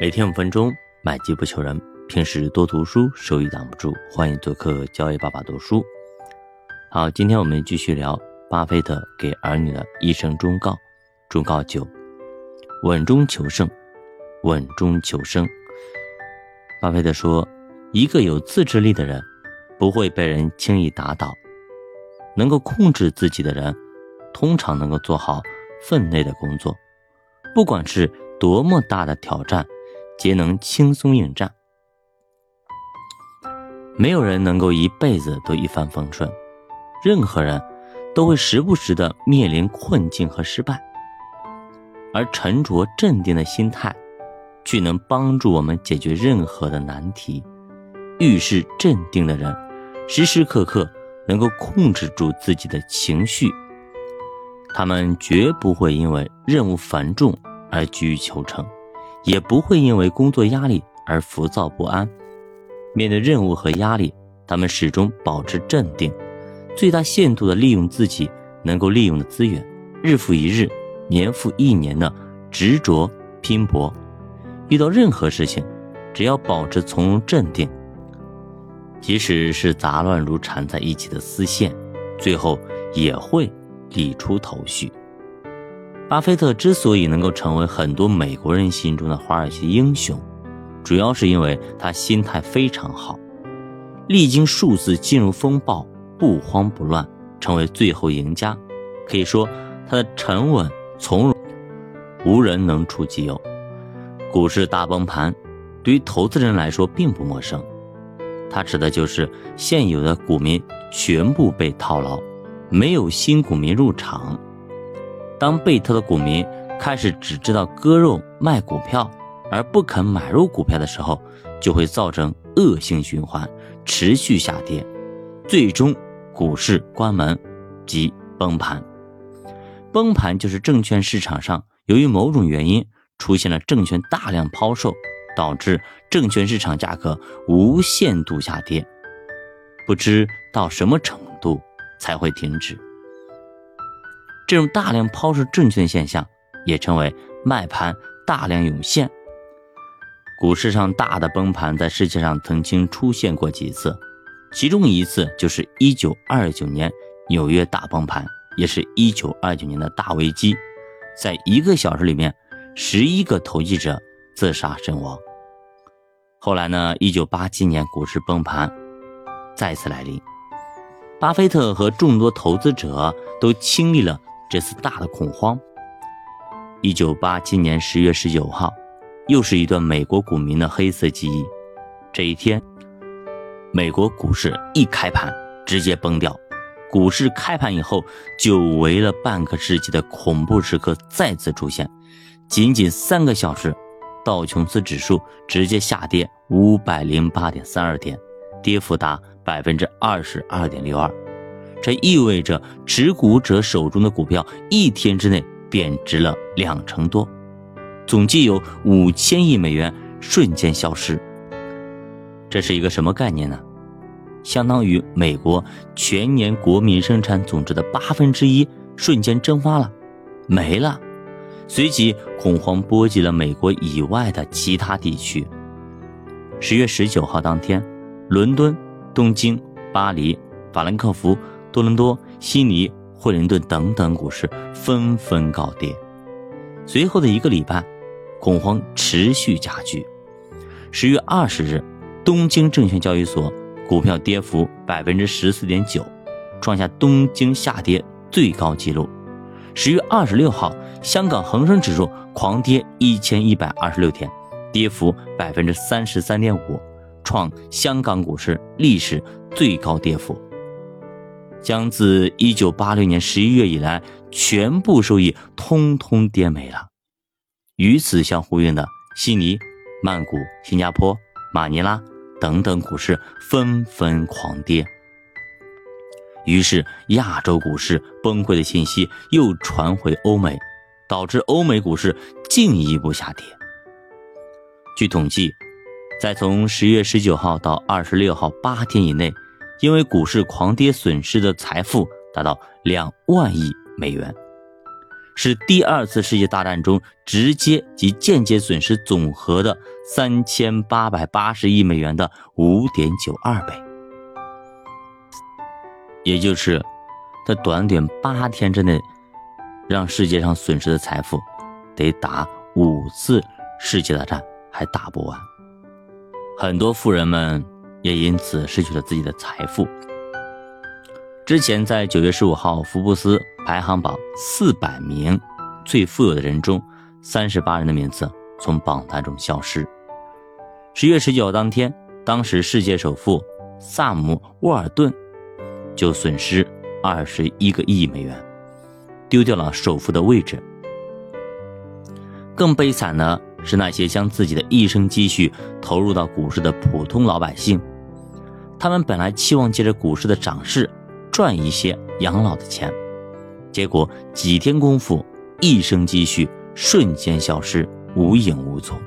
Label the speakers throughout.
Speaker 1: 每天五分钟，买机不求人。平时多读书，收益挡不住。欢迎做客交易爸爸读书。好，今天我们继续聊巴菲特给儿女的一生忠告。忠告九：稳中求胜，稳中求胜。巴菲特说，一个有自制力的人，不会被人轻易打倒。能够控制自己的人，通常能够做好分内的工作，不管是多么大的挑战，皆能轻松应战。没有人能够一辈子都一帆风顺，任何人都会时不时的面临困境和失败，而沉着镇定的心态，却能帮助我们解决任何的难题。遇事镇定的人，时时刻刻能够控制住自己的情绪，他们绝不会因为任务繁重而急于求成，也不会因为工作压力而浮躁不安。面对任务和压力，他们始终保持镇定，最大限度地利用自己能够利用的资源，日复一日、年复一年的执着拼搏。遇到任何事情，只要保持从容镇定，即使是杂乱如缠在一起的丝线，最后也会理出头绪。巴菲特之所以能够成为很多美国人心中的华尔街英雄。主要是因为他心态非常好，历经数次金融风暴，不慌不乱，成为最后赢家。可以说，他的沉稳从容，无人能出其右。股市大崩盘，对于投资人来说并不陌生。它指的就是现有的股民全部被套牢，没有新股民入场。当被套的股民开始只知道割肉卖股票。而不肯买入股票的时候，就会造成恶性循环，持续下跌，最终股市关门即崩盘。崩盘就是证券市场上由于某种原因出现了证券大量抛售，导致证券市场价格无限度下跌，不知到什么程度才会停止。这种大量抛售证券现象也称为卖盘大量涌现。股市上大的崩盘在世界上曾经出现过几次，其中一次就是一九二九年纽约大崩盘，也是一九二九年的大危机，在一个小时里面，十一个投机者自杀身亡。后来呢，一九八七年股市崩盘再次来临，巴菲特和众多投资者都经历了这次大的恐慌。一九八七年十月十九号。又是一段美国股民的黑色记忆。这一天，美国股市一开盘直接崩掉。股市开盘以后，久违了半个世纪的恐怖时刻再次出现。仅仅三个小时，道琼斯指数直接下跌五百零八点三二点，跌幅达百分之二十二点六二。这意味着持股者手中的股票一天之内贬值了两成多。总计有五千亿美元瞬间消失，这是一个什么概念呢？相当于美国全年国民生产总值的八分之一瞬间蒸发了，没了。随即恐慌波及了美国以外的其他地区。十月十九号当天，伦敦、东京、巴黎、法兰克福、多伦多、悉尼、惠灵顿等等股市纷纷告跌。随后的一个礼拜。恐慌持续加剧。十月二十日，东京证券交易所股票跌幅百分之十四点九，创下东京下跌最高纪录。十月二十六号，香港恒生指数狂跌一千一百二十六天，跌幅百分之三十三点五，创香港股市历史最高跌幅，将自一九八六年十一月以来全部收益通通跌没了。与此相呼应的，悉尼、曼谷、新加坡、马尼拉等等股市纷纷狂跌。于是，亚洲股市崩溃的信息又传回欧美，导致欧美股市进一步下跌。据统计，在从十月十九号到二十六号八天以内，因为股市狂跌损失的财富达到两万亿美元。是第二次世界大战中直接及间接损失总和的三千八百八十亿美元的五点九二倍，也就是在短短八天之内，让世界上损失的财富得打五次世界大战还打不完。很多富人们也因此失去了自己的财富。之前在九月十五号，福布斯排行榜四百名最富有的人中，三十八人的名字从榜单中消失。十月十九号当天，当时世界首富萨姆·沃尔顿就损失二十一个亿美元，丢掉了首富的位置。更悲惨的是那些将自己的一生积蓄投入到股市的普通老百姓，他们本来期望借着股市的涨势。赚一些养老的钱，结果几天功夫，一生积蓄瞬间消失，无影无踪。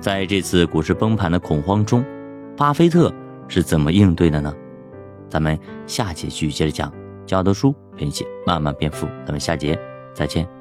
Speaker 1: 在这次股市崩盘的恐慌中，巴菲特是怎么应对的呢？咱们下节继续接着讲，教的书陪你慢慢变富。咱们下节再见。